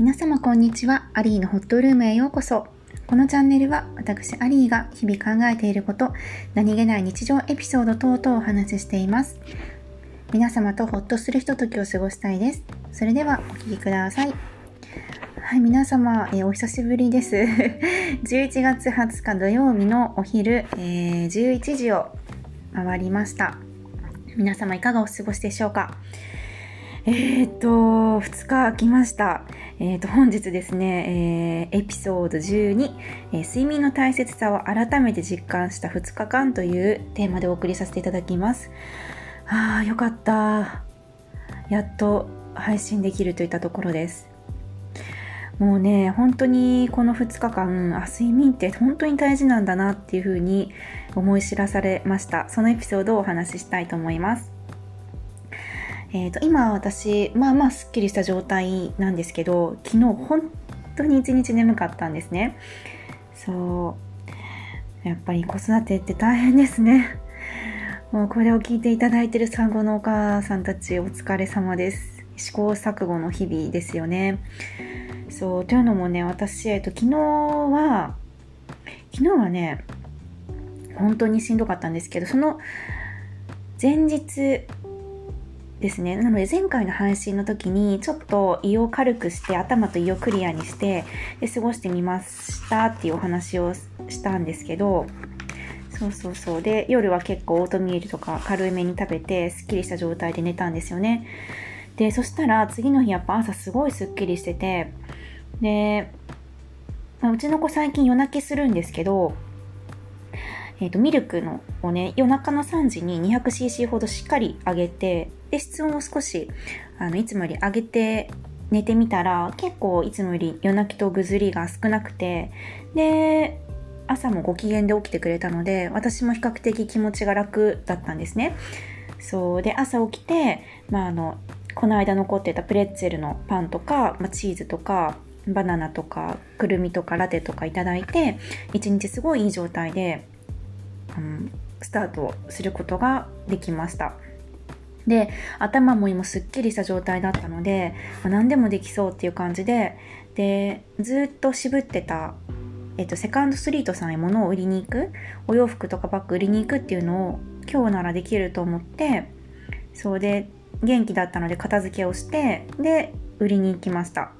皆様こんにちは。アリーのホットルームへようこそ。このチャンネルは私アリーが日々考えていること、何気ない日常エピソード等々をお話ししています。皆様とホッとするひとときを過ごしたいです。それではお聴きください。はい、皆様、えー、お久しぶりです。11月20日土曜日のお昼、えー、11時を回りました。皆様いかがお過ごしでしょうかえー、っと、2日来ました。えー、と、本日ですね、えー、エピソード12、え睡眠の大切さを改めて実感した2日間というテーマでお送りさせていただきます。ああ、よかった。やっと配信できるといったところです。もうね、本当にこの2日間、あ、睡眠って本当に大事なんだなっていうふうに思い知らされました。そのエピソードをお話ししたいと思います。えーと、今私まあまあすっきりした状態なんですけど昨日本当に一日眠かったんですね。そう。やっぱり子育てって大変ですね。もうこれを聞いていただいてる産後のお母さんたちお疲れ様です。試行錯誤の日々ですよね。そう。というのもね私、えっと、昨日は昨日はね本当にしんどかったんですけどその前日ですね。なので前回の配信の時にちょっと胃を軽くして頭と胃をクリアにしてで過ごしてみましたっていうお話をしたんですけどそうそうそうで夜は結構オートミールとか軽めに食べてすっきりした状態で寝たんですよね。でそしたら次の日やっぱ朝すごいすっきりしててで、まあ、うちの子最近夜泣きするんですけどえーと、ミルクのをね夜中の3時に 200cc ほどしっかり上げてで室温を少しあのいつもより上げて寝てみたら結構いつもより夜泣きとぐずりが少なくてで朝もご機嫌で起きてくれたので私も比較的気持ちが楽だったんですねそうで朝起きて、まあ、あのこの間残ってたプレッツェルのパンとか、まあ、チーズとかバナナとかくるみとかラテとかいただいて一日すごいいい状態であのスタートすることができました。で頭も今すっきりした状態だったので、まあ、何でもできそうっていう感じででずっと渋ってた、えっと、セカンドストリートさんへ物を売りに行くお洋服とかバッグ売りに行くっていうのを今日ならできると思ってそうで元気だったので片付けをしてで売りに行きました。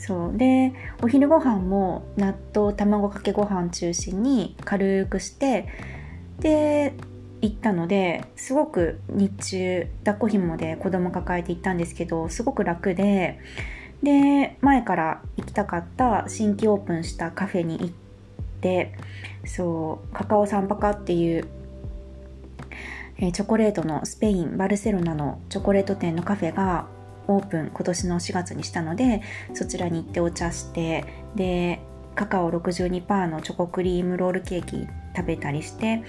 そうでお昼ご飯も納豆卵かけご飯中心に軽くしてで行ったのですごく日中抱っこ紐で子供抱えて行ったんですけどすごく楽でで前から行きたかった新規オープンしたカフェに行ってそうカカオサンパカっていうチョコレートのスペインバルセロナのチョコレート店のカフェがオープン今年の4月にしたのでそちらに行ってお茶してでカカオ62%のチョコクリームロールケーキ食べたりして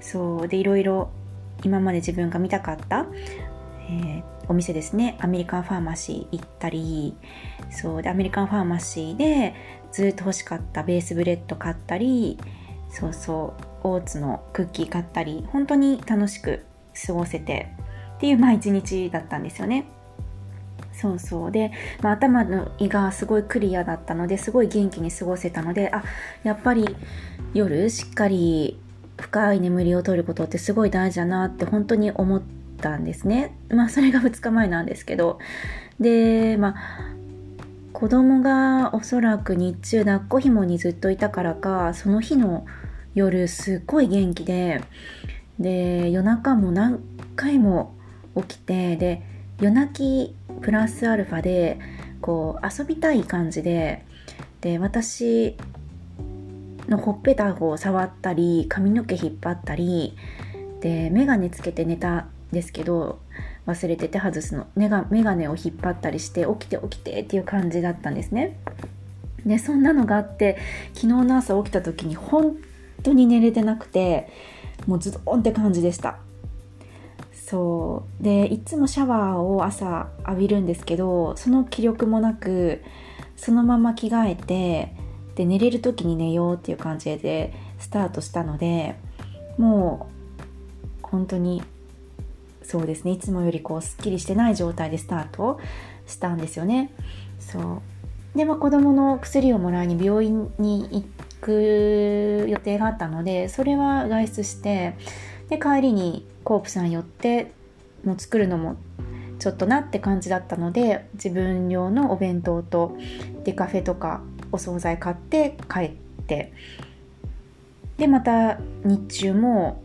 そう。でいろいろ今まで自分が見たかった、えー、お店ですね。アメリカンファーマシー行ったりそう。でアメリカンファーマシーでずっと欲しかったベースブレッド買ったりそうそう。オーツのクッキー買ったり本当に楽しく過ごせてっていうまあ一日だったんですよね。そうそう。で、まあ、頭の胃がすごいクリアだったのですごい元気に過ごせたのであやっぱり夜しっかり深い眠りをとることってすごい大事だなって本当に思ったんですね。まあそれが2日前なんですけど。でまあ子供がおそらく日中抱っこ紐にずっといたからかその日の夜すっごい元気でで夜中も何回も起きてで夜泣きプラスアルファでこう遊びたい感じでで私のほっぺたを触ったり髪の毛引っ張ったりで眼鏡つけて寝たんですけど忘れてて外すの。眼鏡を引っ張ったりして起きて起きてっていう感じだったんですね。でそんなのがあって昨日の朝起きた時に本当に寝れてなくてもうズドンって感じでした。そう。でいつもシャワーを朝浴びるんですけどその気力もなくそのまま着替えてで寝れる時に寝ようっていう感じでスタートしたのでもう本当にそうですね。いつもよりこうすっきりしてない状態でスタートしたんですよね。そう。で、まあ、子供の薬をもらいに病院に行く予定があったのでそれは外出してで帰りにコープさん寄ってもう作るのもちょっとなって感じだったので自分用のお弁当とデカフェとかお惣菜買って帰って。でまた日中も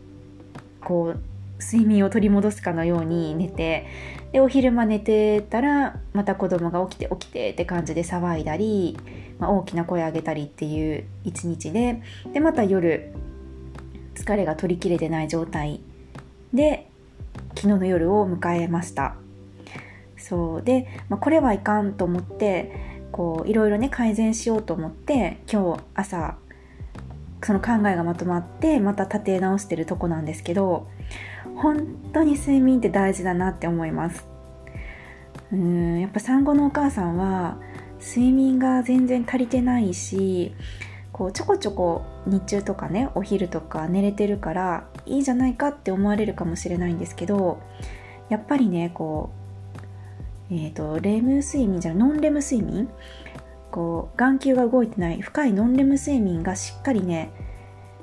こう睡眠を取り戻すかのように寝て。でお昼間寝てたらまた子供が起きて起きてって感じで騒いだり、まあ、大きな声上げたりっていう一日で。でまた夜疲れが取りきれてない状態。で昨日の夜を迎えました。そう。で、まあ、これはいかんと思ってこういろいろね改善しようと思って今日朝その考えがまとまってまた立て直してるとこなんですけど本当に睡眠って大事だなって思います。うんやっぱ産後のお母さんは睡眠が全然足りてないしこうちょこちょこ日中とかねお昼とか寝れてるからいいじゃないかって思われるかもしれないんですけどやっぱりねこうえ、ー、とレム睡眠じゃノンレム睡眠。こう眼球が動いてない深いノンレム睡眠がしっかりね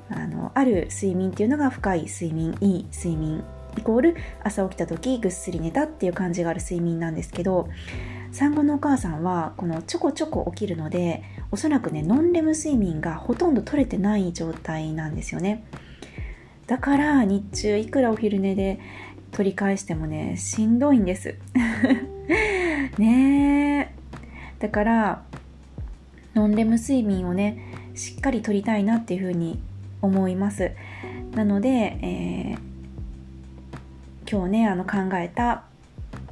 あのある睡眠っていうのが深い睡眠いい睡眠イコール朝起きた時ぐっすり寝たっていう感じがある睡眠なんですけど産後のお母さんはこのちょこちょこ起きるのでおそらくねノンレム睡眠がほとんど取れてない状態なんですよね。だから日中いくらお昼寝で取り返してもねしんどいんです。ねえ。だからノンレム睡眠をねしっかりとりたいなっていうふうに思います。なので、えー、今日ねあの考えた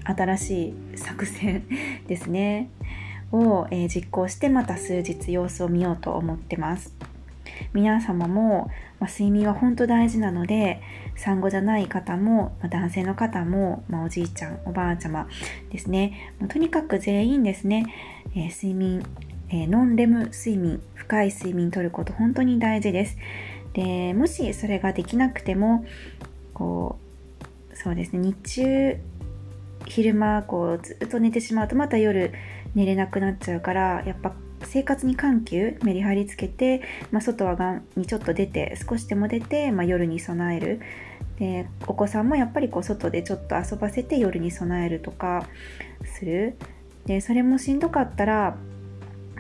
新しい作戦 ですね。を、えー、実行してまた数日様子を見ようと思ってます。皆様も、まあ、睡眠は本当大事なので産後じゃない方も、まあ、男性の方も、まあ、おじいちゃんおばあちゃまですね。もうとにかく全員ですね、えー、睡眠、えー、ノンレム睡眠深い睡眠とること本当に大事です。でもしそれができなくてもこうそうですね日中昼間こうずっと寝てしまうとまた夜寝れなくなっちゃうからやっぱ生活に緩急メリハリつけて、まあ、外はがんにちょっと出て少しでも出て、まあ、夜に備える。でお子さんもやっぱりこう外でちょっと遊ばせて夜に備えるとかする。でそれもしんどかったら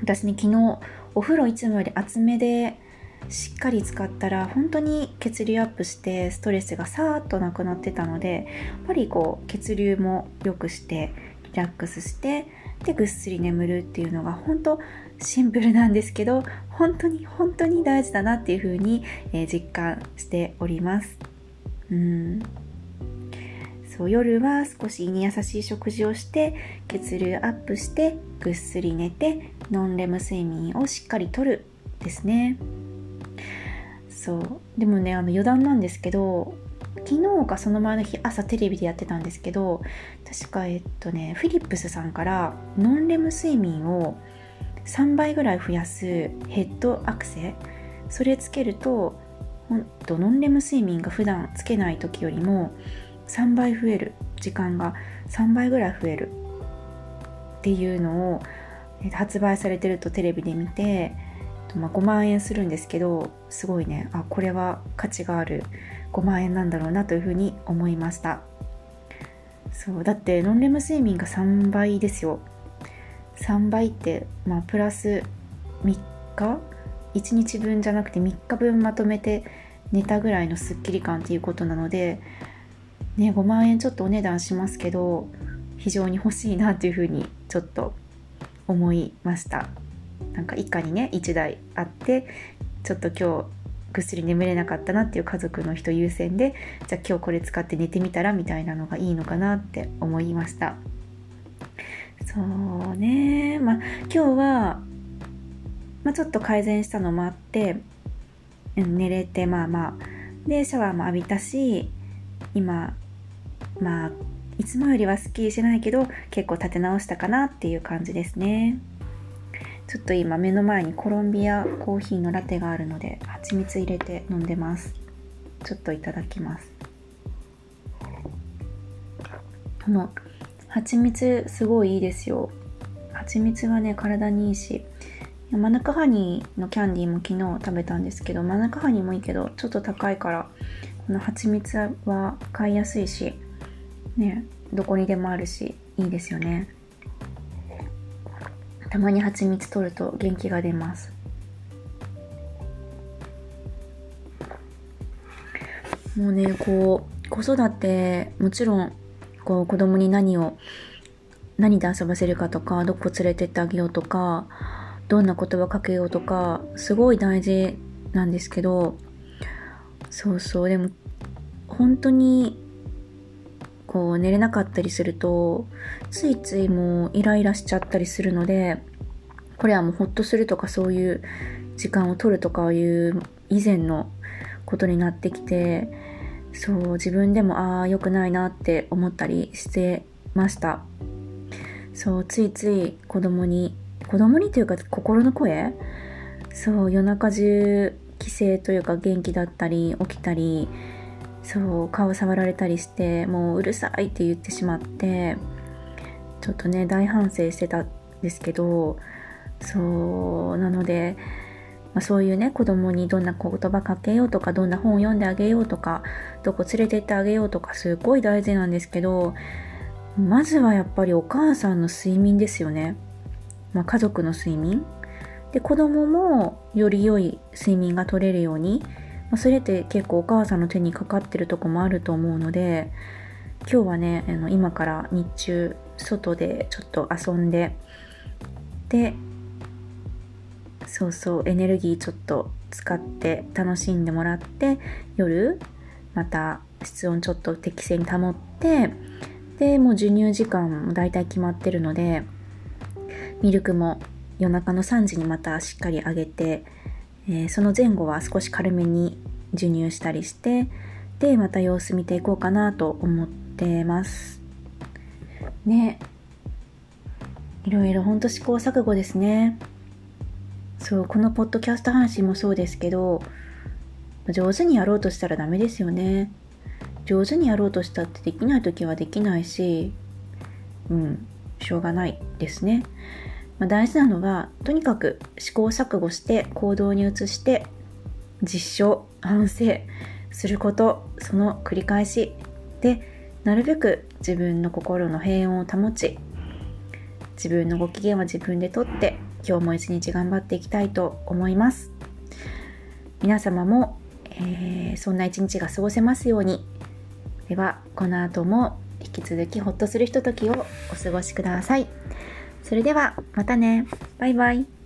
私に昨日お風呂いつもより厚めでしっかり使ったら本当に血流アップしてストレスがさーっとなくなってたのでやっぱりこう血流も良くしてリラックスしてでぐっすり眠るっていうのが本当シンプルなんですけど本当に本当に大事だなっていうふうに、えー、実感しております。うん。そう夜は少し胃に優しい食事をして血流アップしてぐっすり寝てノンレム睡眠をしっかりとる。ですね。そう。でもねあの余談なんですけど昨日かその前の日朝テレビでやってたんですけど確かえっとねフィリップスさんからノンレム睡眠を3倍ぐらい増やすヘッドアクセそれつけるとほんとノンレム睡眠が普段つけない時よりも3倍増える。時間が3倍ぐらい増える。っていうのを発売されてるとテレビで見てまあ、5万円するんですけどすごいね。あこれは価値がある。5万円なんだろうなというふうに思いました。そう。だってノンレム睡眠が3倍ですよ。3倍ってまあプラス3日？1日分じゃなくて3日分まとめて寝たぐらいのスッキリ感っていうことなのでね5万円ちょっとお値段しますけど非常に欲しいなというふうにちょっと思いました。なんか一家にね1台あってちょっと今日ぐっすり眠れなかったなっていう家族の人優先でじゃあ今日これ使って寝てみたらみたいなのがいいのかなって思いました。そうね。まあ今日は、まあ、ちょっと改善したのもあって、うん、寝れてまあまあでシャワーも浴びたし今まあいつもよりはスッキリしないけど結構立て直したかなっていう感じですね。ちょっと今目の前にコロンビアコーヒーのラテがあるので蜂蜜入れて飲んでます。ちょっといただきます。この蜂蜜すごいいいですよ。蜂蜜がね体にいいし。マヌカハニーのキャンディーも昨日食べたんですけどマヌカハニーもいいけどちょっと高いからこの蜂蜜は買いやすいしねどこにでもあるしいいですよね。たまに蜂蜜取ると元気が出ます。もうねこう子育てもちろんこう子供に何を何で遊ばせるかとかどこ連れてってあげようとかどんな言葉かけようとかすごい大事なんですけどそうそう。でも本当にこう寝れなかったりするとついついもうイライラしちゃったりするのでこれはもうほっとするとかそういう時間を取るとかいう以前のことになってきてそう自分でもああ良くないなって思ったりしてました。そうついつい子供に子供にというか心の声？そう夜中中帰省というか元気だったり起きたりそう顔触られたりしてもううるさいって言ってしまってちょっとね大反省してたんですけどそうなのでまあ、そういうね子供にどんな言葉かけようとかどんな本を読んであげようとかどこ連れてってあげようとかすっごい大事なんですけどまずはやっぱりお母さんの睡眠ですよね、まあ、家族の睡眠。で子供もより良い睡眠が取れるように、まあ、それって結構お母さんの手にかかってるとこもあると思うので今日はねあの今から日中外でちょっと遊んででそうそうエネルギーちょっと使って楽しんでもらって夜また室温ちょっと適正に保ってでもう授乳時間も大体決まってるのでミルクも夜中の3時にまたしっかりあげて、えー、その前後は少し軽めに授乳したりしてでまた様子見ていこうかなと思ってます。ね。いろいろほんと試行錯誤ですね。そうこのポッドキャスト配信もそうですけど上手にやろうとしたらダメですよね。上手にやろうとしたってできない時はできないしうんしょうがないですね、まあ、大事なのはとにかく試行錯誤して行動に移して実証反省することその繰り返し。でなるべく自分の心の平穏を保ち自分のご機嫌は自分でとって今日も一日頑張っていきたいと思います。皆様も、えー、そんな一日が過ごせますように。ではこの後も引き続きホッとするひとときをお過ごしください。それではまたね。バイバイ。